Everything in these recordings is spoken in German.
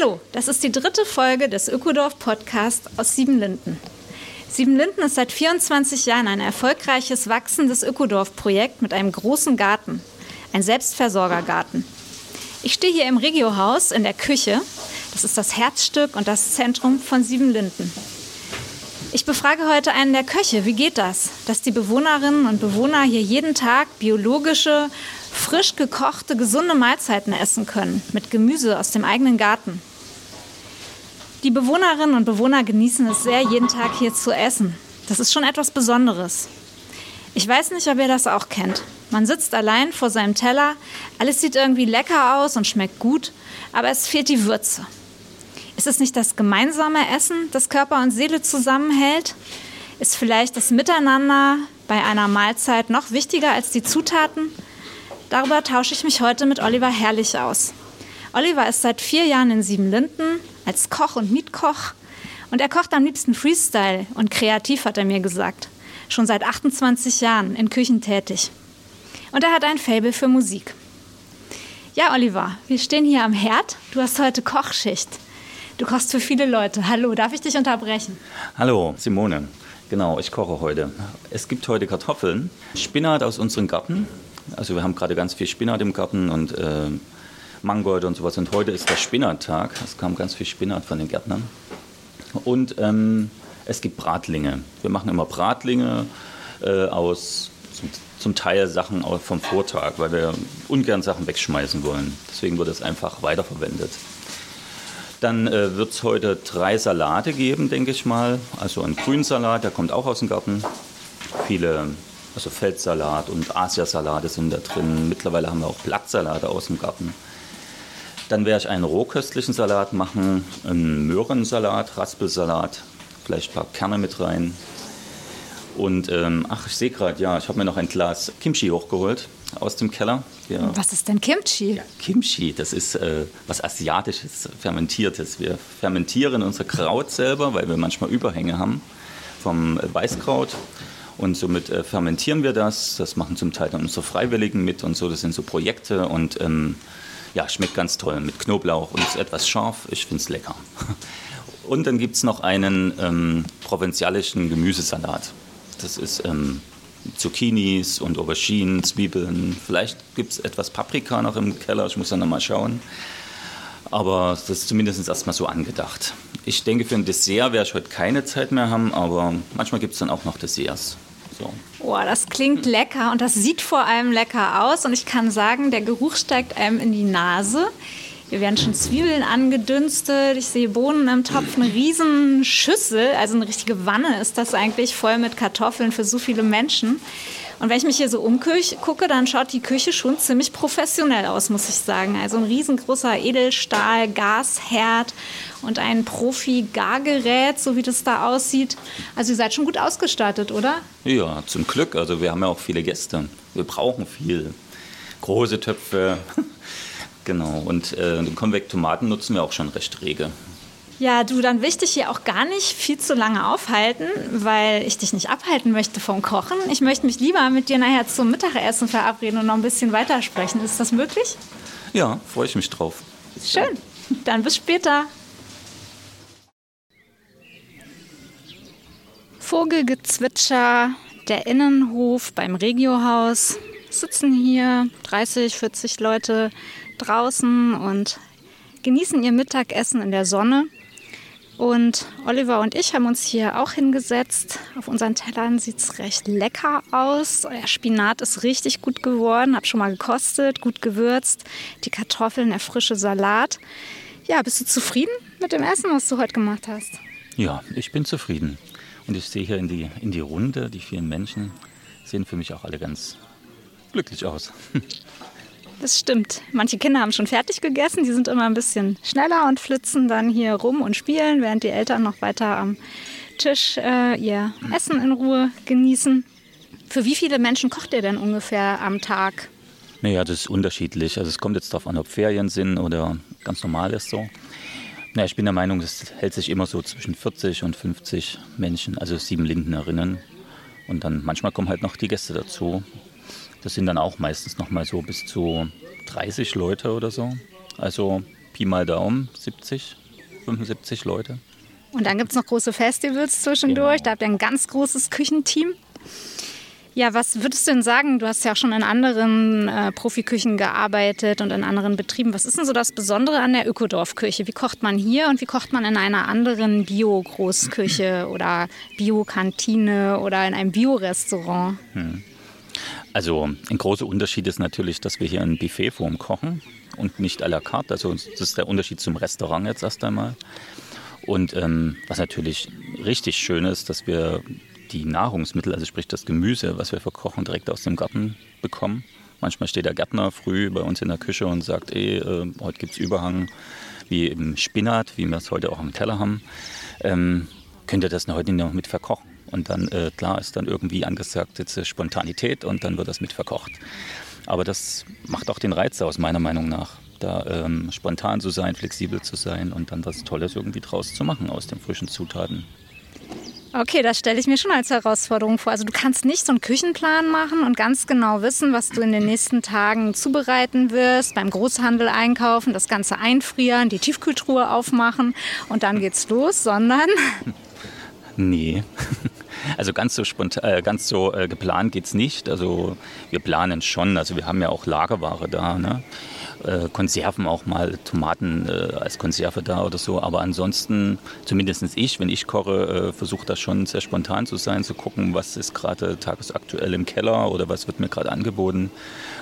Hallo, das ist die dritte Folge des Ökodorf Podcast aus Siebenlinden. Siebenlinden ist seit 24 Jahren ein erfolgreiches wachsendes Ökodorf-Projekt mit einem großen Garten, ein Selbstversorgergarten. Ich stehe hier im Regiohaus in der Küche. Das ist das Herzstück und das Zentrum von Siebenlinden. Ich befrage heute einen der Köche. Wie geht das, dass die Bewohnerinnen und Bewohner hier jeden Tag biologische, frisch gekochte, gesunde Mahlzeiten essen können mit Gemüse aus dem eigenen Garten? Die Bewohnerinnen und Bewohner genießen es sehr, jeden Tag hier zu essen. Das ist schon etwas Besonderes. Ich weiß nicht, ob ihr das auch kennt. Man sitzt allein vor seinem Teller, alles sieht irgendwie lecker aus und schmeckt gut, aber es fehlt die Würze. Ist es nicht das gemeinsame Essen, das Körper und Seele zusammenhält? Ist vielleicht das Miteinander bei einer Mahlzeit noch wichtiger als die Zutaten? Darüber tausche ich mich heute mit Oliver Herrlich aus. Oliver ist seit vier Jahren in Siebenlinden als Koch und Mietkoch und er kocht am liebsten Freestyle und kreativ, hat er mir gesagt. Schon seit 28 Jahren in Küchen tätig. Und er hat ein Faible für Musik. Ja, Oliver, wir stehen hier am Herd. Du hast heute Kochschicht. Du kochst für viele Leute. Hallo, darf ich dich unterbrechen? Hallo, Simone. Genau, ich koche heute. Es gibt heute Kartoffeln, Spinat aus unserem Garten. Also wir haben gerade ganz viel Spinat im Garten und äh, Mangold und sowas. Und heute ist der Spinattag. Es kam ganz viel Spinat von den Gärtnern. Und ähm, es gibt Bratlinge. Wir machen immer Bratlinge äh, aus zum, zum, Teil Sachen vom Vortag, weil wir ungern Sachen wegschmeißen wollen. Deswegen wird es einfach weiterverwendet. Dann äh, wird es heute drei Salate geben, denke ich mal. Also ein Grünsalat, der kommt auch aus dem Garten. Viele, also Feldsalat und Asiasalate sind da drin. Mittlerweile haben wir auch Blattsalate aus dem Garten. Dann werde ich einen rohköstlichen Salat machen, einen Möhrensalat, Raspelsalat, vielleicht ein paar Kerne mit rein. Und ähm, ach, ich sehe gerade, ja, ich habe mir noch ein Glas Kimchi hochgeholt aus dem Keller. Ja. Was ist denn Kimchi? Ja, Kimchi, das ist äh, was Asiatisches, Fermentiertes. Wir fermentieren unser Kraut selber, weil wir manchmal Überhänge haben vom äh, Weißkraut. Und somit äh, fermentieren wir das. Das machen zum Teil dann unsere Freiwilligen mit und so. Das sind so Projekte und ähm, ja, schmeckt ganz toll mit Knoblauch und ist etwas scharf. Ich finde es lecker. Und dann gibt es noch einen ähm, provinzialischen Gemüsesalat. Das ist ähm, Zucchinis und Auberginen, Zwiebeln. Vielleicht gibt es etwas Paprika noch im Keller, ich muss dann nochmal schauen. Aber das ist zumindest erstmal so angedacht. Ich denke, für ein Dessert werde ich heute keine Zeit mehr haben, aber manchmal gibt es dann auch noch Desserts. So. Boah, das klingt lecker und das sieht vor allem lecker aus. Und ich kann sagen, der Geruch steigt einem in die Nase. Hier werden schon Zwiebeln angedünstet. Ich sehe Bohnen im Topf, eine riesen Schüssel, also eine richtige Wanne ist das eigentlich, voll mit Kartoffeln für so viele Menschen. Und wenn ich mich hier so umgucke, dann schaut die Küche schon ziemlich professionell aus, muss ich sagen. Also ein riesengroßer Edelstahl-Gasherd und ein Profi-Gargerät, so wie das da aussieht. Also ihr seid schon gut ausgestattet, oder? Ja, zum Glück. Also wir haben ja auch viele Gäste. Wir brauchen viel. Große Töpfe, Genau, und äh, den Konvektomaten nutzen wir auch schon recht rege. Ja, du, dann will ich dich hier auch gar nicht viel zu lange aufhalten, weil ich dich nicht abhalten möchte vom Kochen. Ich möchte mich lieber mit dir nachher zum Mittagessen verabreden und noch ein bisschen weitersprechen. Ist das möglich? Ja, freue ich mich drauf. Schön. Dann bis später. Vogelgezwitscher, der Innenhof beim Regiohaus. Sitzen hier 30, 40 Leute draußen und genießen ihr Mittagessen in der Sonne. Und Oliver und ich haben uns hier auch hingesetzt. Auf unseren Tellern sieht es recht lecker aus. Der Spinat ist richtig gut geworden, habe schon mal gekostet, gut gewürzt. Die Kartoffeln, der frische Salat. Ja, bist du zufrieden mit dem Essen, was du heute gemacht hast? Ja, ich bin zufrieden. Und ich sehe hier in die, in die Runde, die vielen Menschen sehen für mich auch alle ganz glücklich aus. Das stimmt. Manche Kinder haben schon fertig gegessen, die sind immer ein bisschen schneller und flitzen dann hier rum und spielen, während die Eltern noch weiter am Tisch äh, ihr Essen in Ruhe genießen. Für wie viele Menschen kocht ihr denn ungefähr am Tag? Naja, das ist unterschiedlich. Also es kommt jetzt darauf an, ob Ferien sind oder ganz normal ist so. Naja, ich bin der Meinung, es hält sich immer so zwischen 40 und 50 Menschen, also sieben Lindnerinnen. Und dann manchmal kommen halt noch die Gäste dazu. Das sind dann auch meistens noch mal so bis zu 30 Leute oder so. Also Pi mal Daumen, 70, 75 Leute. Und dann gibt es noch große Festivals zwischendurch. Genau. Da habt ihr ein ganz großes Küchenteam. Ja, was würdest du denn sagen? Du hast ja auch schon in anderen äh, Profiküchen gearbeitet und in anderen Betrieben. Was ist denn so das Besondere an der Ökodorfküche? Wie kocht man hier und wie kocht man in einer anderen Bio-Großküche oder Bio-Kantine oder in einem Bio-Restaurant? Hm. Also ein großer Unterschied ist natürlich, dass wir hier in Buffetform kochen und nicht à la carte. Also das ist der Unterschied zum Restaurant jetzt erst einmal. Und ähm, was natürlich richtig schön ist, dass wir die Nahrungsmittel, also sprich das Gemüse, was wir verkochen, direkt aus dem Garten bekommen. Manchmal steht der Gärtner früh bei uns in der Küche und sagt, ey, äh, heute gibt es Überhang wie im Spinat, wie wir es heute auch am Teller haben. Ähm, könnt ihr das heute noch mit verkochen? Und dann, äh, klar, ist dann irgendwie angesagt jetzt Spontanität und dann wird das mit verkocht. Aber das macht auch den Reiz aus, meiner Meinung nach. Da ähm, spontan zu sein, flexibel zu sein und dann was Tolles irgendwie draus zu machen aus den frischen Zutaten. Okay, das stelle ich mir schon als Herausforderung vor. Also du kannst nicht so einen Küchenplan machen und ganz genau wissen, was du in den nächsten Tagen zubereiten wirst, beim Großhandel einkaufen, das Ganze einfrieren, die Tiefkühltruhe aufmachen und dann geht's los, sondern... Nee. Also ganz so, spontan, äh, ganz so äh, geplant geht es nicht. Also wir planen schon. Also wir haben ja auch Lagerware da. Ne? äh, Konserven auch mal, Tomaten als Konserve da oder so. Aber ansonsten, zumindest ich, wenn ich koche, versuche das schon sehr spontan zu sein, zu gucken, was ist gerade tagesaktuell im Keller oder was wird mir gerade angeboten.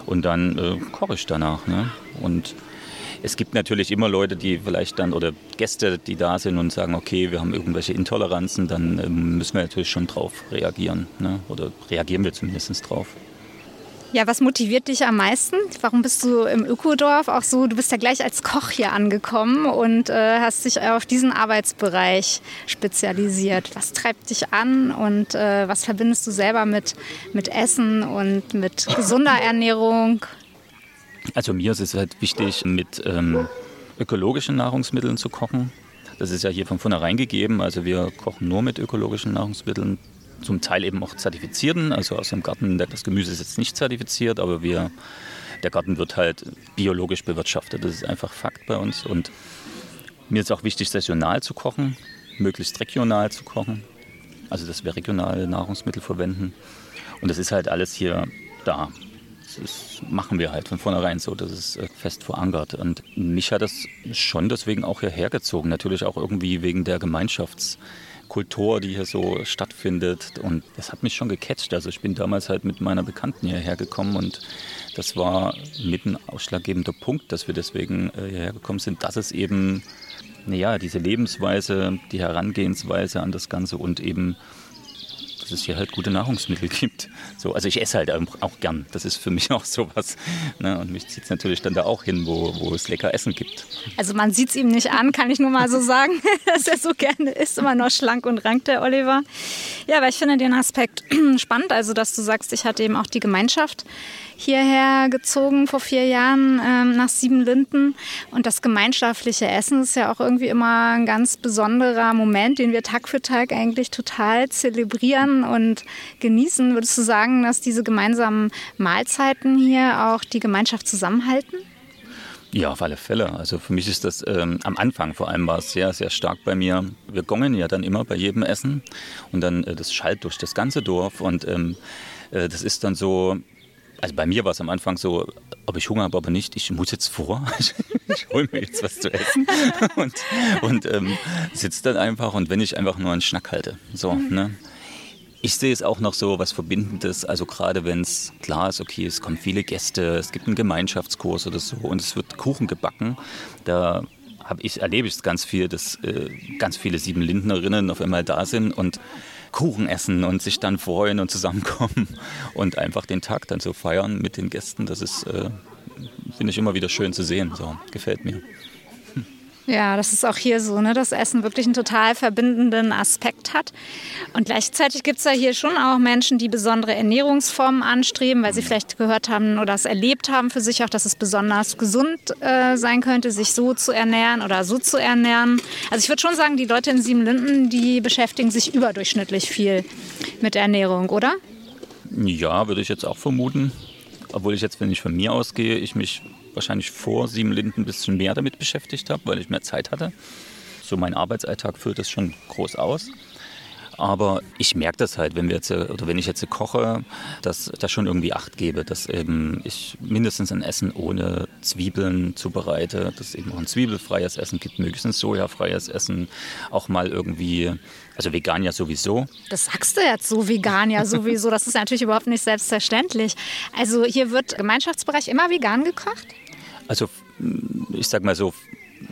Und dann äh, koche ich danach. Ne? Und es gibt natürlich immer Leute, die vielleicht dann oder Gäste, die da sind und sagen, okay, wir haben irgendwelche Intoleranzen, dann ähm, müssen wir natürlich schon drauf reagieren. Ne? Oder reagieren wir zumindest drauf. Ja, was motiviert dich am meisten? Warum bist du im Ökodorf auch so? Du bist ja gleich als Koch hier angekommen und äh, hast dich auf diesen Arbeitsbereich spezialisiert. Was treibt dich an und äh, was verbindest du selber mit, mit Essen und mit gesunder Ernährung? Also mir ist es halt wichtig, mit ähm, ökologischen Nahrungsmitteln zu kochen. Das ist ja hier von vornherein gegeben. Also wir kochen nur mit ökologischen Nahrungsmitteln zum Teil eben auch zertifizierten. Also aus dem Garten, das Gemüse ist jetzt nicht zertifiziert, aber wir, der Garten wird halt biologisch bewirtschaftet. Das ist einfach Fakt bei uns. Und mir ist auch wichtig, saisonal zu kochen, möglichst regional zu kochen. Also dass wir regionale Nahrungsmittel verwenden. Und das ist halt alles hier da. Das machen wir halt von vornherein so, das ist äh, fest verankert. Und mich hat das schon deswegen auch hierher gezogen. Natürlich auch irgendwie wegen der Gemeinschafts- Kultur, die hier so stattfindet. Und das hat mich schon gecatcht. Also ich bin damals halt mit meiner Bekannten hierher gekommen und das war mit ein ausschlaggebender Punkt, dass wir deswegen äh, hierher gekommen sind, dass es eben, naja, diese Lebensweise, die Herangehensweise an das Ganze und eben dass es hier halt gute Nahrungsmittel gibt. So, also ich esse halt auch gern. Das ist für mich auch sowas. Ne? Und mich zieht es natürlich dann da auch hin, wo, wo es lecker Essen gibt. Also man sieht es ihm nicht an, kann ich nur mal so sagen, dass er so gerne isst, immer noch schlank und rank, der Oliver. Ja, aber ich finde den Aspekt spannend, also dass du sagst, ich hatte eben auch die Gemeinschaft hierher gezogen vor vier Jahren ähm, nach Siebenlinden. Und das gemeinschaftliche Essen ist ja auch irgendwie immer ein ganz besonderer Moment, den wir Tag für Tag eigentlich total zelebrieren und genießen. Würdest du sagen, dass diese gemeinsamen Mahlzeiten hier auch die Gemeinschaft zusammenhalten? Ja, auf alle Fälle. Also für mich ist das ähm, am Anfang vor allem war es sehr, sehr stark bei mir. Wir gongen ja dann immer bei jedem Essen und dann äh, das schallt durch das ganze Dorf und ähm, äh, das ist dann so, also bei mir war es am Anfang so, ob ich Hunger habe, aber nicht, ich muss jetzt vor, ich hole mir jetzt was zu essen. Und, und ähm, sitze dann einfach und wenn ich einfach nur einen Schnack halte. So, ne? Ich sehe es auch noch so was Verbindendes, also gerade wenn es klar ist, okay, es kommen viele Gäste, es gibt einen Gemeinschaftskurs oder so und es wird Kuchen gebacken, da ich, erlebe ich es ganz viel, dass äh, ganz viele Siebenlindnerinnen auf einmal da sind und Kuchen essen und sich dann freuen und zusammenkommen und einfach den Tag dann so feiern mit den Gästen. Das ist, äh, finde ich immer wieder schön zu sehen. So, gefällt mir. Ja, das ist auch hier so, ne, dass Essen wirklich einen total verbindenden Aspekt hat. Und gleichzeitig gibt es ja hier schon auch Menschen, die besondere Ernährungsformen anstreben, weil sie vielleicht gehört haben oder es erlebt haben für sich auch, dass es besonders gesund äh, sein könnte, sich so zu ernähren oder so zu ernähren. Also ich würde schon sagen, die Leute in Siebenlinden, die beschäftigen sich überdurchschnittlich viel mit Ernährung, oder? Ja, würde ich jetzt auch vermuten. Obwohl ich jetzt, wenn ich von mir ausgehe, ich mich wahrscheinlich vor sieben Linden ein bisschen mehr damit beschäftigt habe, weil ich mehr Zeit hatte. So mein Arbeitsalltag füllt das schon groß aus. Aber ich merke das halt, wenn wir jetzt oder wenn ich jetzt koche, dass da schon irgendwie Acht gebe, dass eben ich mindestens ein Essen ohne Zwiebeln zubereite, dass es eben auch ein zwiebelfreies Essen gibt, möglichst ein sojafreies Essen, auch mal irgendwie, also vegan ja sowieso. Das sagst du jetzt so, vegan ja sowieso, das ist natürlich überhaupt nicht selbstverständlich. Also hier wird Gemeinschaftsbereich immer vegan gekocht? Also ich sag mal so,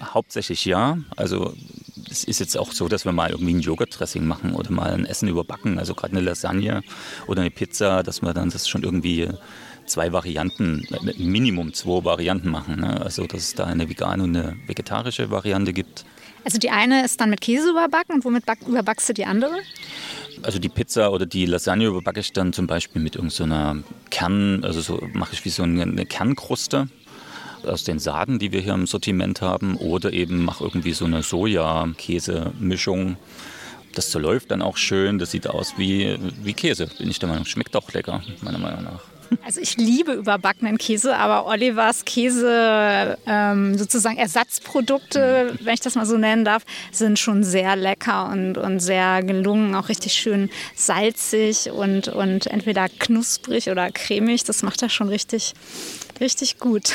hauptsächlich ja. Also es ist jetzt auch so, dass wir mal irgendwie ein Joghurt-Dressing machen oder mal ein Essen überbacken, also gerade eine Lasagne oder eine Pizza, dass wir dann das schon irgendwie zwei Varianten, Minimum zwei Varianten machen. Ne? Also dass es da eine vegane und eine vegetarische Variante gibt. Also die eine ist dann mit Käse überbacken und womit überbackst du die andere? Also die Pizza oder die Lasagne überbacke ich dann zum Beispiel mit irgendeiner so Kern, also so mache ich wie so eine Kernkruste aus den Saaten, die wir hier im Sortiment haben, oder eben mache irgendwie so eine Soja-Käse-Mischung. Das zerläuft dann auch schön, das sieht aus wie, wie Käse, bin ich der Meinung. Schmeckt auch lecker, meiner Meinung nach. Also ich liebe überbackenen Käse, aber Olivers Käse, ähm, sozusagen Ersatzprodukte, wenn ich das mal so nennen darf, sind schon sehr lecker und, und sehr gelungen, auch richtig schön salzig und, und entweder knusprig oder cremig. Das macht er schon richtig, Richtig gut.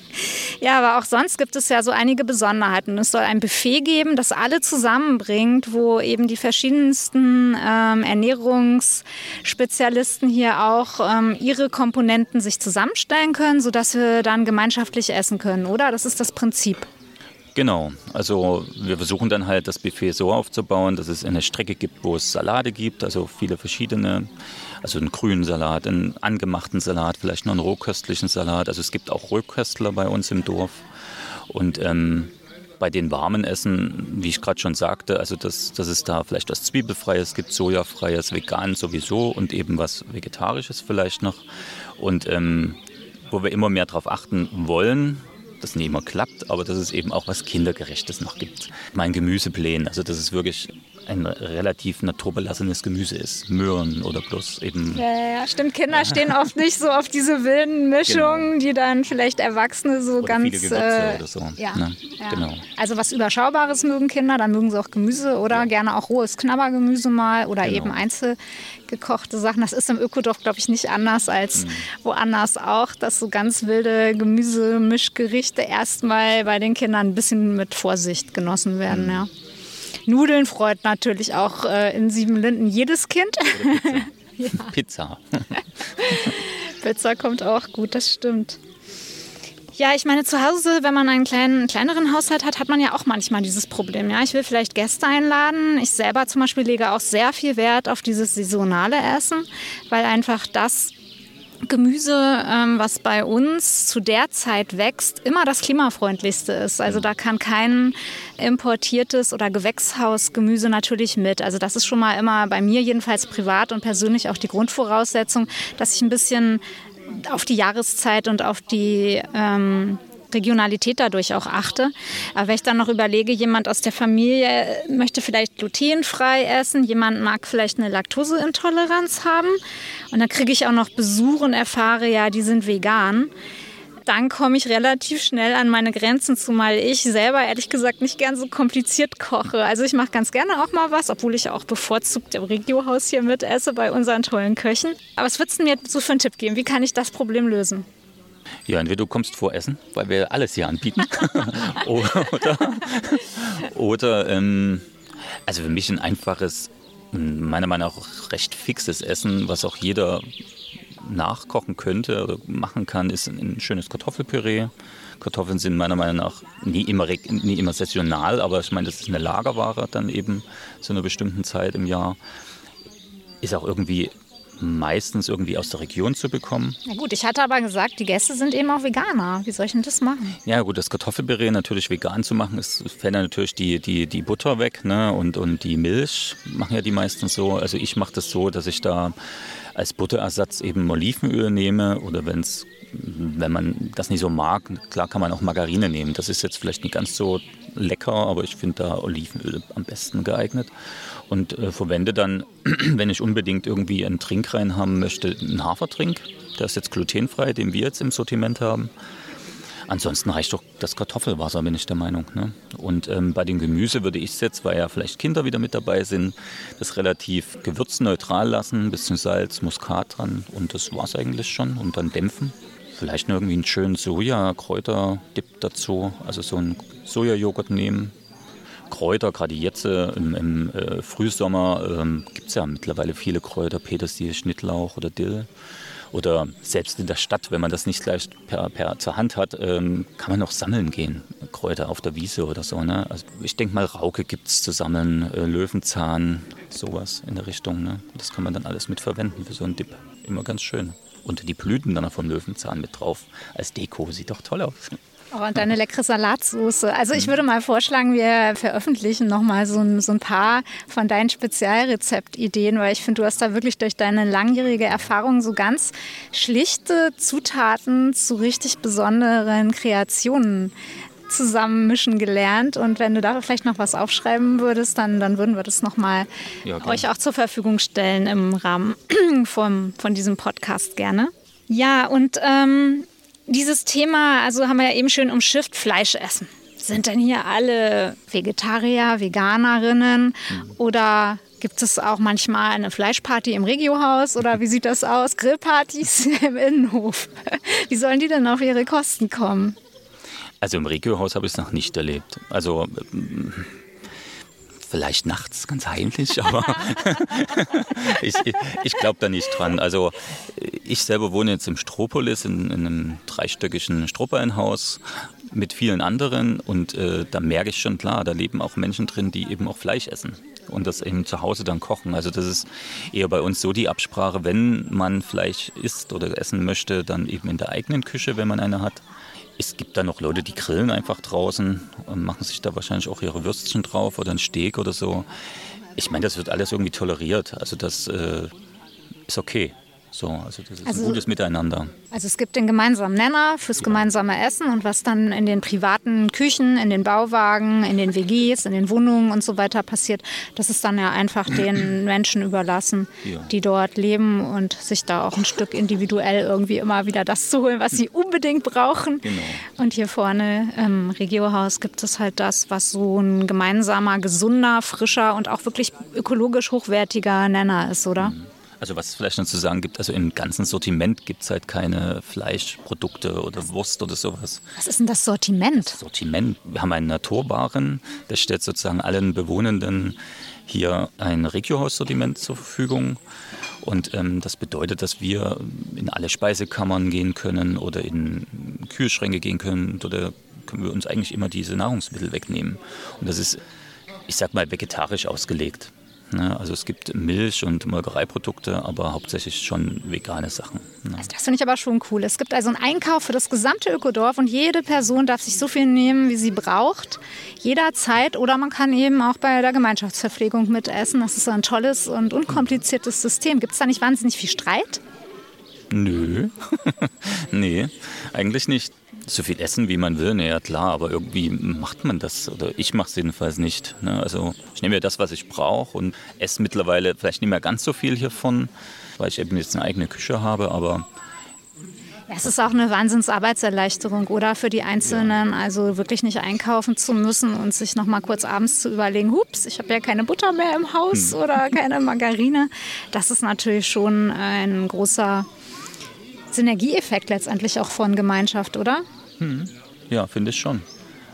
ja, aber auch sonst gibt es ja so einige Besonderheiten. Es soll ein Buffet geben, das alle zusammenbringt, wo eben die verschiedensten ähm, Ernährungsspezialisten hier auch ähm, ihre Komponenten sich zusammenstellen können, sodass wir dann gemeinschaftlich essen können, oder? Das ist das Prinzip. Genau, also wir versuchen dann halt das Buffet so aufzubauen, dass es eine Strecke gibt, wo es Salate gibt, also viele verschiedene, also einen grünen Salat, einen angemachten Salat, vielleicht noch einen rohköstlichen Salat. Also es gibt auch Rohköstler bei uns im Dorf. Und ähm, bei den warmen Essen, wie ich gerade schon sagte, also dass, dass es da vielleicht was Zwiebelfreies gibt, Sojafreies, vegan sowieso und eben was Vegetarisches vielleicht noch. Und ähm, wo wir immer mehr darauf achten wollen, das nicht immer klappt, aber dass es eben auch was Kindergerechtes noch gibt. Mein Gemüseplänen, also dass es wirklich ein relativ naturbelassenes Gemüse ist. Möhren oder bloß eben. Ja, ja, stimmt. Kinder ja. stehen oft nicht so auf diese wilden Mischungen, genau. die dann vielleicht Erwachsene so oder ganz. Viele äh, oder so. Ja, ne? ja, genau. Also was Überschaubares mögen Kinder, dann mögen sie auch Gemüse oder ja. gerne auch rohes Knabbergemüse mal oder genau. eben einzelgekochte Sachen. Das ist im Ökodorf, glaube ich, nicht anders als mhm. woanders auch, dass so ganz wilde Gemüsemischgerichte erstmal bei den Kindern ein bisschen mit Vorsicht genossen werden. Mhm. Ja. Nudeln freut natürlich auch äh, in Siebenlinden jedes Kind. Pizza. Pizza. Pizza kommt auch gut, das stimmt. Ja, ich meine, zu Hause, wenn man einen kleinen, kleineren Haushalt hat, hat man ja auch manchmal dieses Problem. Ja, ich will vielleicht Gäste einladen. Ich selber zum Beispiel lege auch sehr viel Wert auf dieses saisonale Essen, weil einfach das Gemüse, ähm, was bei uns zu der Zeit wächst, immer das klimafreundlichste ist. Also da kann kein importiertes oder Gewächshausgemüse natürlich mit. Also das ist schon mal immer bei mir jedenfalls privat und persönlich auch die Grundvoraussetzung, dass ich ein bisschen auf die Jahreszeit und auf die ähm, Regionalität dadurch auch achte. Aber wenn ich dann noch überlege, jemand aus der Familie möchte vielleicht glutenfrei essen, jemand mag vielleicht eine Laktoseintoleranz haben und dann kriege ich auch noch Besuch und erfahre, ja, die sind vegan dann komme ich relativ schnell an meine Grenzen, zumal ich selber ehrlich gesagt nicht gern so kompliziert koche. Also ich mache ganz gerne auch mal was, obwohl ich auch bevorzugt im Regiohaus hier mit esse bei unseren tollen Köchen. Aber was würdest du mir so für einen Tipp geben? Wie kann ich das Problem lösen? Ja, entweder du kommst vor Essen, weil wir alles hier anbieten. oder, oder ähm, also für mich ein einfaches, meiner Meinung nach auch recht fixes Essen, was auch jeder nachkochen könnte oder machen kann, ist ein, schönes Kartoffelpüree. Kartoffeln sind meiner Meinung nach nie immer, nie immer saisonal, aber ich meine, das ist eine Lagerware dann eben zu einer bestimmten Zeit im Jahr. ist auch irgendwie meistens irgendwie aus der Region zu bekommen. Na gut, ich hatte aber gesagt, die Gäste sind eben auch Veganer. Wie soll ich denn das machen? Ja gut, das Kartoffelpüree natürlich vegan zu machen, ist, fällt natürlich die, die, die Butter weg ne? und, und die Milch machen ja die meisten so. Also ich mache das so, dass ich da als Butterersatz eben Olivenöl nehme oder wenn es wenn man das nicht so mag, klar kann man auch Margarine nehmen. Das ist jetzt vielleicht nicht ganz so lecker, aber ich finde da Olivenöl am besten geeignet und äh, verwende dann, wenn ich unbedingt irgendwie einen Trink rein haben möchte, einen Hafertrink. Der ist jetzt glutenfrei, den wir jetzt im Sortiment haben. Ansonsten reicht doch das Kartoffelwasser, bin ich der Meinung. Ne? Und ähm, bei dem Gemüse würde ich es jetzt, weil ja vielleicht Kinder wieder mit dabei sind, das relativ gewürzneutral lassen, ein bisschen Salz, Muskat dran und das war es eigentlich schon und dann dämpfen. Vielleicht noch irgendwie einen schönen Soja-Kräuter-Dip dazu, also so einen Sojajoghurt nehmen, Kräuter, gerade jetzt äh, im, im äh, Frühsommer ähm, gibt es ja mittlerweile viele Kräuter, Petersilie, Schnittlauch oder Dill. Oder selbst in der Stadt, wenn man das nicht gleich per, per zur Hand hat, ähm, kann man auch sammeln gehen. Kräuter auf der Wiese oder so. Ne? Also ich denke mal, Rauke gibt es zu sammeln, äh, Löwenzahn, sowas in der Richtung. Ne? Das kann man dann alles mit verwenden für so einen Dip. Immer ganz schön. Und die Blüten dann vom Löwenzahn mit drauf als Deko. Sieht doch toll aus. Oh, und deine leckere Salatsoße. Also ich würde mal vorschlagen, wir veröffentlichen nochmal so ein, so ein paar von deinen Spezialrezeptideen, weil ich finde, du hast da wirklich durch deine langjährige Erfahrung so ganz schlichte Zutaten zu richtig besonderen Kreationen zusammenmischen gelernt. Und wenn du da vielleicht noch was aufschreiben würdest, dann, dann würden wir das nochmal ja, euch auch zur Verfügung stellen im Rahmen vom, von diesem Podcast gerne. Ja, und ähm, dieses Thema, also haben wir ja eben schön umschifft, Fleisch essen. Sind denn hier alle Vegetarier, Veganerinnen mhm. oder gibt es auch manchmal eine Fleischparty im Regiohaus oder wie sieht das aus? Grillpartys im Innenhof. Wie sollen die denn auf ihre Kosten kommen? Also im Regiohaus habe ich es noch nicht erlebt. Also vielleicht nachts ganz heimlich, aber ich, ich glaube da nicht dran. Also ich selber wohne jetzt im Stropolis in, in einem dreistöckigen Strohballenhaus mit vielen anderen und äh, da merke ich schon klar, da leben auch Menschen drin, die eben auch Fleisch essen und das eben zu Hause dann kochen. Also das ist eher bei uns so die Absprache, wenn man Fleisch isst oder essen möchte, dann eben in der eigenen Küche, wenn man eine hat. Es gibt da noch Leute, die grillen einfach draußen und machen sich da wahrscheinlich auch ihre Würstchen drauf oder ein Steak oder so. Ich meine, das wird alles irgendwie toleriert. Also das äh, ist okay. So, also das ist also, ein gutes Miteinander. Also es gibt den gemeinsamen Nenner fürs ja. gemeinsame Essen und was dann in den privaten Küchen, in den Bauwagen, in den WGs, in den Wohnungen und so weiter passiert, das ist dann ja einfach den Menschen überlassen, ja. die dort leben und sich da auch ein Stück individuell irgendwie immer wieder das zu holen, was sie unbedingt brauchen. Genau. Und hier vorne im Regiohaus gibt es halt das, was so ein gemeinsamer, gesunder, frischer und auch wirklich ökologisch hochwertiger Nenner ist, oder? Mhm. Also was es vielleicht noch zu sagen gibt, also im ganzen Sortiment gibt es halt keine Fleischprodukte oder Wurst oder sowas. Was ist denn das Sortiment? Das Sortiment. Wir haben einen Naturbaren, der stellt sozusagen allen Bewohnenden hier ein Regiohaus-Sortiment zur Verfügung. Und ähm, das bedeutet, dass wir in alle Speisekammern gehen können oder in Kühlschränke gehen können oder können wir uns eigentlich immer diese Nahrungsmittel wegnehmen. Und das ist, ich sag mal, vegetarisch ausgelegt. Ne? Also es gibt Milch und Molkereiprodukte, aber hauptsächlich schon vegane Sachen. Ne? Also das finde ich aber schon cool. Es gibt also einen Einkauf für das gesamte Ökodorf und jede Person darf sich so viel nehmen, wie sie braucht, jederzeit. Oder man kann eben auch bei der Gemeinschaftsverpflegung mitessen. Das ist ein tolles und unkompliziertes System. Gibt es da nicht wahnsinnig viel Streit? Nö, nee, eigentlich nicht so viel essen, wie man will, naja klar, aber irgendwie macht man das oder ich mache es jedenfalls nicht. Ne? Also ich nehme ja das, was ich brauche und esse mittlerweile vielleicht nicht mehr ganz so viel hiervon, weil ich eben jetzt eine eigene Küche habe, aber es ist auch eine Wahnsinnsarbeitserleichterung, oder für die Einzelnen, also wirklich nicht einkaufen zu müssen und sich noch mal kurz abends zu überlegen, hups, ich habe ja keine Butter mehr im Haus hm. oder keine Margarine. Das ist natürlich schon ein großer Synergieeffekt letztendlich auch von Gemeinschaft, oder? Hm. Ja, finde ich schon.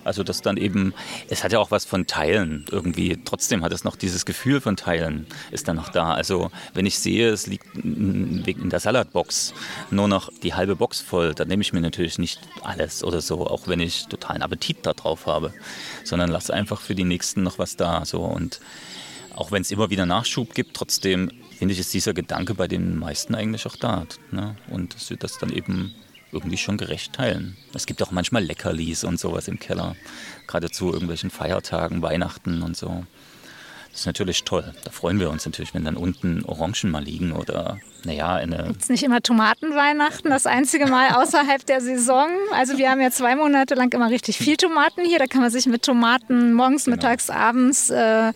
Also das dann eben, es hat ja auch was von Teilen irgendwie. Trotzdem hat es noch dieses Gefühl von Teilen, ist dann noch da. Also wenn ich sehe, es liegt in der Salatbox nur noch die halbe Box voll, dann nehme ich mir natürlich nicht alles oder so, auch wenn ich totalen Appetit darauf habe, sondern lasse einfach für die Nächsten noch was da. So. Und auch wenn es immer wieder Nachschub gibt, trotzdem finde ich, ist dieser Gedanke bei den meisten eigentlich auch da. Ne? Und dass wir das dann eben irgendwie schon gerecht teilen. Es gibt auch manchmal Leckerlis und sowas im Keller, gerade zu irgendwelchen Feiertagen, Weihnachten und so. Das ist natürlich toll. Da freuen wir uns natürlich, wenn dann unten Orangen mal liegen oder naja, eine. Gibt es nicht immer Tomatenweihnachten, das einzige Mal außerhalb der Saison? Also wir haben ja zwei Monate lang immer richtig viel Tomaten hier. Da kann man sich mit Tomaten morgens, genau. mittags, abends äh,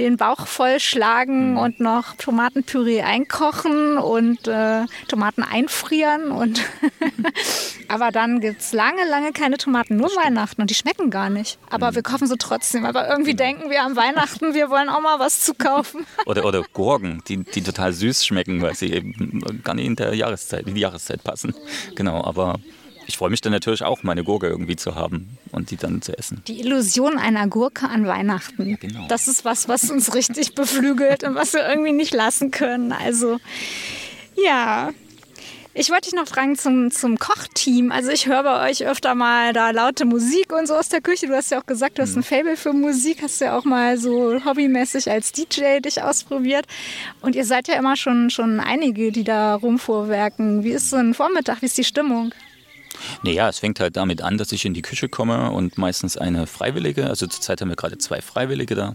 den Bauch vollschlagen mhm. und noch Tomatenpüree einkochen und äh, Tomaten einfrieren. Und Aber dann gibt es lange, lange keine Tomaten, nur Weihnachten und die schmecken gar nicht. Aber mhm. wir kaufen sie trotzdem. Aber irgendwie genau. denken wir am Weihnachten, wir wollen auch mal was zu kaufen. Oder, oder Gurken, die, die total süß schmecken, weil sie eben gar nicht in der Jahreszeit, in die Jahreszeit passen. Genau, aber ich freue mich dann natürlich auch, meine Gurke irgendwie zu haben und die dann zu essen. Die Illusion einer Gurke an Weihnachten. Ja, genau. Das ist was, was uns richtig beflügelt und was wir irgendwie nicht lassen können. Also, ja. Ich wollte dich noch fragen zum, zum Kochteam. Also ich höre bei euch öfter mal da laute Musik und so aus der Küche. Du hast ja auch gesagt, du hast ein mhm. Fable für Musik. Hast ja auch mal so hobbymäßig als DJ dich ausprobiert. Und ihr seid ja immer schon, schon einige, die da rumfuhrwerken. Wie ist so ein Vormittag? Wie ist die Stimmung? Naja, es fängt halt damit an, dass ich in die Küche komme und meistens eine Freiwillige, also zurzeit haben wir gerade zwei Freiwillige da,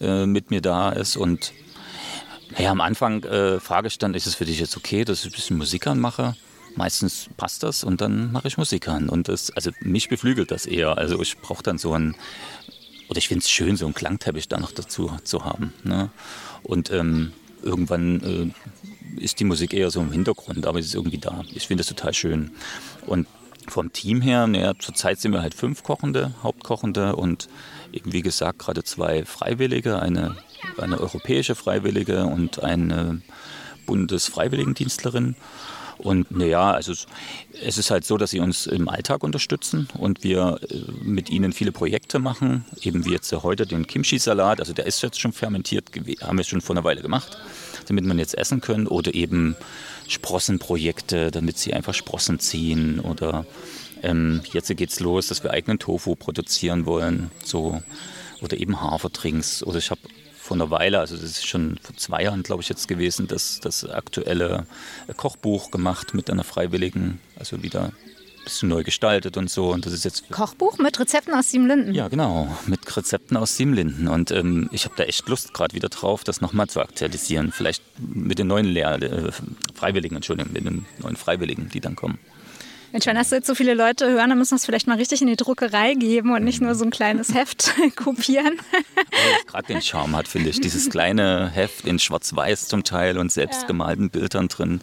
äh, mit mir da ist und naja, am Anfang äh, dann, ist es für dich jetzt okay, dass ich ein bisschen Musik anmache? Meistens passt das und dann mache ich Musik an. Und das, also mich beflügelt das eher. Also ich brauche dann so ein, oder ich finde es schön, so einen Klangteppich da noch dazu zu haben. Ne? Und ähm, irgendwann äh, ist die Musik eher so im Hintergrund, aber sie ist irgendwie da. Ich finde das total schön. Und vom Team her, naja, zurzeit sind wir halt fünf Kochende, Hauptkochende und eben wie gesagt gerade zwei Freiwillige, eine, eine europäische Freiwillige und eine Bundesfreiwilligendienstlerin. Und naja, also es ist halt so, dass sie uns im Alltag unterstützen und wir äh, mit ihnen viele Projekte machen. Eben wie jetzt heute den Kimchi-Salat, also der ist jetzt schon fermentiert, haben wir schon vor einer Weile gemacht, damit man jetzt essen können. Oder eben Sprossenprojekte, damit sie einfach Sprossen ziehen. Oder ähm, jetzt es los, dass wir eigenen Tofu produzieren wollen. So. Oder eben Hafertrinks. Oder ich habe vor einer Weile, also das ist schon vor zwei Jahren, glaube ich, jetzt gewesen, das, das aktuelle Kochbuch gemacht mit einer Freiwilligen, also wieder ein bisschen neu gestaltet und so. Und das ist jetzt Kochbuch mit Rezepten aus Siebenlinden? Ja, genau, mit Rezepten aus Siebenlinden. Und ähm, ich habe da echt Lust gerade wieder drauf, das nochmal zu aktualisieren. Vielleicht mit den neuen Lehr äh, Freiwilligen, Entschuldigung, mit den neuen Freiwilligen, die dann kommen. Mensch, wenn das jetzt so viele Leute hören, dann müssen wir es vielleicht mal richtig in die Druckerei geben und nicht nur so ein kleines Heft kopieren. Was gerade den Charme hat, finde ich. Dieses kleine Heft in Schwarz-Weiß zum Teil und selbstgemalten ja. Bildern drin,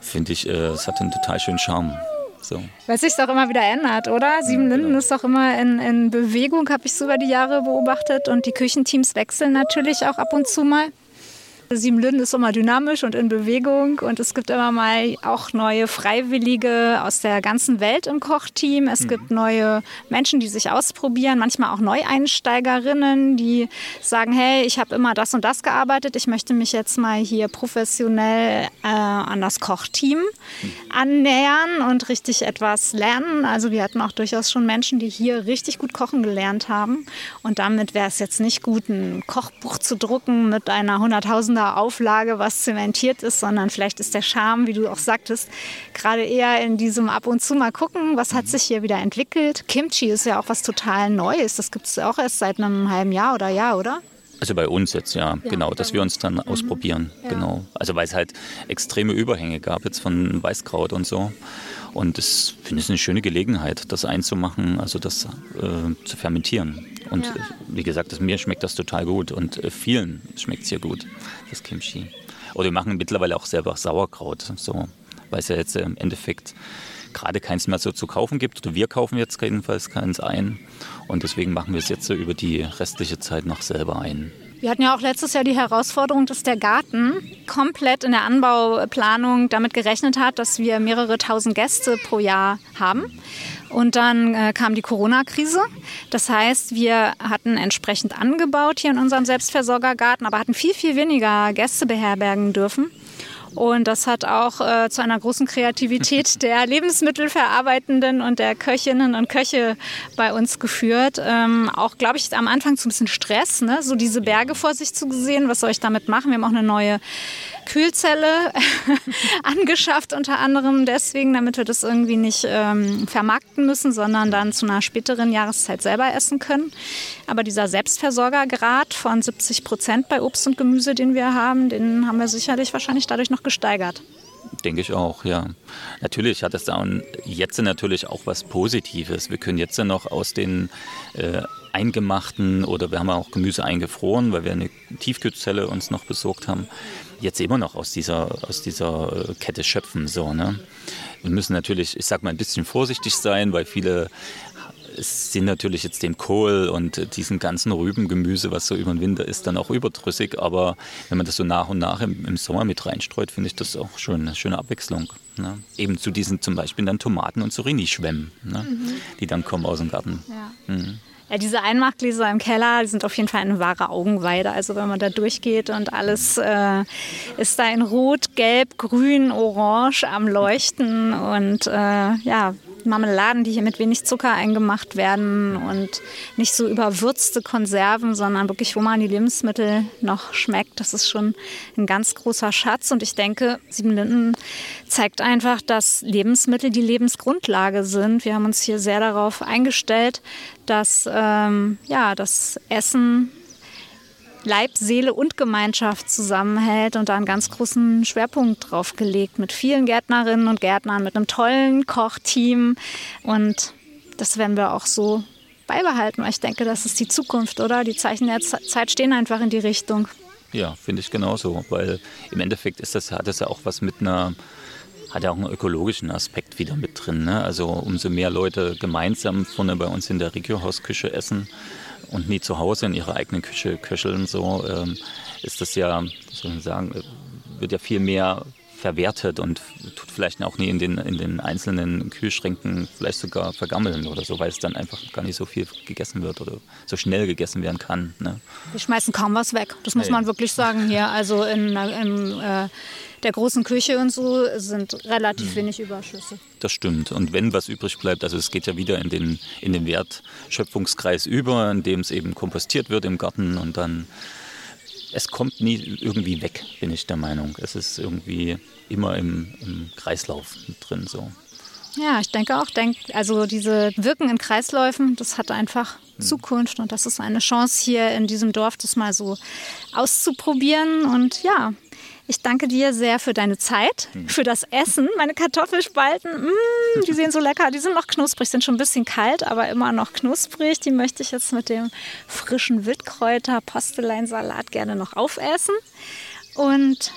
finde ich, äh, es hat einen total schönen Charme. So. Weil sich auch immer wieder ändert, oder? Siebenlinden ja, genau. ist doch immer in, in Bewegung, habe ich so über die Jahre beobachtet. Und die Küchenteams wechseln natürlich auch ab und zu mal. Siebenlinden ist immer dynamisch und in Bewegung und es gibt immer mal auch neue Freiwillige aus der ganzen Welt im Kochteam. Es mhm. gibt neue Menschen, die sich ausprobieren, manchmal auch Neueinsteigerinnen, die sagen, hey, ich habe immer das und das gearbeitet, ich möchte mich jetzt mal hier professionell äh, an das Kochteam mhm. annähern und richtig etwas lernen. Also wir hatten auch durchaus schon Menschen, die hier richtig gut kochen gelernt haben und damit wäre es jetzt nicht gut, ein Kochbuch zu drucken mit einer 100.000er Auflage, was zementiert ist, sondern vielleicht ist der Charme, wie du auch sagtest, gerade eher in diesem ab und zu mal gucken, was hat sich hier wieder entwickelt. Kimchi ist ja auch was total Neues. Das gibt es ja auch erst seit einem halben Jahr oder Jahr, oder? Also bei uns jetzt, ja, ja genau, dass wir uns dann mhm. ausprobieren, ja. genau. Also weil es halt extreme Überhänge gab jetzt von Weißkraut und so. Und das finde ich eine schöne Gelegenheit, das einzumachen, also das äh, zu fermentieren. Und ja. wie gesagt, mir schmeckt das total gut und äh, vielen schmeckt es hier gut, das Kimchi. Oder wir machen mittlerweile auch selber Sauerkraut, so, weil es ja jetzt im Endeffekt gerade keins mehr so zu kaufen gibt. Oder wir kaufen jetzt jedenfalls keins ein. Und deswegen machen wir es jetzt so über die restliche Zeit noch selber ein. Wir hatten ja auch letztes Jahr die Herausforderung, dass der Garten komplett in der Anbauplanung damit gerechnet hat, dass wir mehrere tausend Gäste pro Jahr haben. Und dann äh, kam die Corona-Krise. Das heißt, wir hatten entsprechend angebaut hier in unserem Selbstversorgergarten, aber hatten viel, viel weniger Gäste beherbergen dürfen. Und das hat auch äh, zu einer großen Kreativität der Lebensmittelverarbeitenden und der Köchinnen und Köche bei uns geführt. Ähm, auch, glaube ich, am Anfang zu ein bisschen Stress, ne? so diese Berge vor sich zu sehen. Was soll ich damit machen? Wir haben auch eine neue Kühlzelle angeschafft, unter anderem deswegen, damit wir das irgendwie nicht ähm, vermarkten müssen, sondern dann zu einer späteren Jahreszeit selber essen können. Aber dieser Selbstversorgergrad von 70 Prozent bei Obst und Gemüse, den wir haben, den haben wir sicherlich wahrscheinlich dadurch noch gesteigert. Denke ich auch, ja. Natürlich hat es da jetzt natürlich auch was Positives. Wir können jetzt noch aus den äh, eingemachten oder wir haben auch Gemüse eingefroren, weil wir eine Tiefkühlzelle uns noch besorgt haben, jetzt immer noch aus dieser, aus dieser äh, Kette schöpfen. So, ne? Wir müssen natürlich, ich sag mal, ein bisschen vorsichtig sein, weil viele sind natürlich jetzt dem Kohl und diesen ganzen Rübengemüse, was so über den Winter ist, dann auch überdrüssig. Aber wenn man das so nach und nach im, im Sommer mit reinstreut, finde ich das auch schon eine schöne Abwechslung. Ne? Eben zu diesen zum Beispiel dann Tomaten und Zucchini-Schwämmen, ne? mhm. die dann kommen aus dem Garten. Ja. Mhm. Ja, diese Einmachgläser im Keller sind auf jeden Fall eine wahre Augenweide. Also wenn man da durchgeht und alles äh, ist da in Rot, Gelb, Grün, Orange am Leuchten und äh, ja, Marmeladen, die hier mit wenig Zucker eingemacht werden und nicht so überwürzte Konserven, sondern wirklich, wo man die Lebensmittel noch schmeckt. Das ist schon ein ganz großer Schatz. Und ich denke, Siebenlinden zeigt einfach, dass Lebensmittel die Lebensgrundlage sind. Wir haben uns hier sehr darauf eingestellt, dass ähm, ja, das Essen Leib, Seele und Gemeinschaft zusammenhält und da einen ganz großen Schwerpunkt drauf gelegt mit vielen Gärtnerinnen und Gärtnern, mit einem tollen Kochteam und das werden wir auch so beibehalten, weil ich denke, das ist die Zukunft, oder? Die Zeichen der Zeit stehen einfach in die Richtung. Ja, finde ich genauso, weil im Endeffekt ist das, hat das ja auch was mit einer hat ja auch einen ökologischen Aspekt wieder mit drin. Ne? Also umso mehr Leute gemeinsam vorne bei uns in der Regiohausküche essen, und nie zu Hause in ihrer eigenen Küche köcheln, so ähm, ist das ja, soll ich sagen, wird ja viel mehr verwertet und tut vielleicht auch nie in den, in den einzelnen Kühlschränken vielleicht sogar vergammeln oder so, weil es dann einfach gar nicht so viel gegessen wird oder so schnell gegessen werden kann. Ne? Wir schmeißen kaum was weg, das muss ja, man wirklich sagen hier. Also in, in äh, der großen Küche und so sind relativ mhm. wenig Überschüsse. Das stimmt. Und wenn was übrig bleibt, also es geht ja wieder in den, in den Wertschöpfungskreis über, in dem es eben kompostiert wird im Garten und dann es kommt nie irgendwie weg, bin ich der Meinung. Es ist irgendwie immer im, im Kreislauf drin so. Ja, ich denke auch, denk, also diese Wirken in Kreisläufen, das hat einfach hm. Zukunft und das ist eine Chance hier in diesem Dorf, das mal so auszuprobieren. Und ja, ich danke dir sehr für deine Zeit, hm. für das Essen. Meine Kartoffelspalten, mm, die sehen so lecker, die sind noch knusprig, sind schon ein bisschen kalt, aber immer noch knusprig. Die möchte ich jetzt mit dem frischen Wildkräuter Posteleinsalat gerne noch aufessen. Und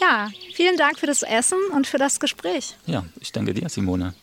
ja, vielen Dank für das Essen und für das Gespräch. Ja, ich danke dir, Simone.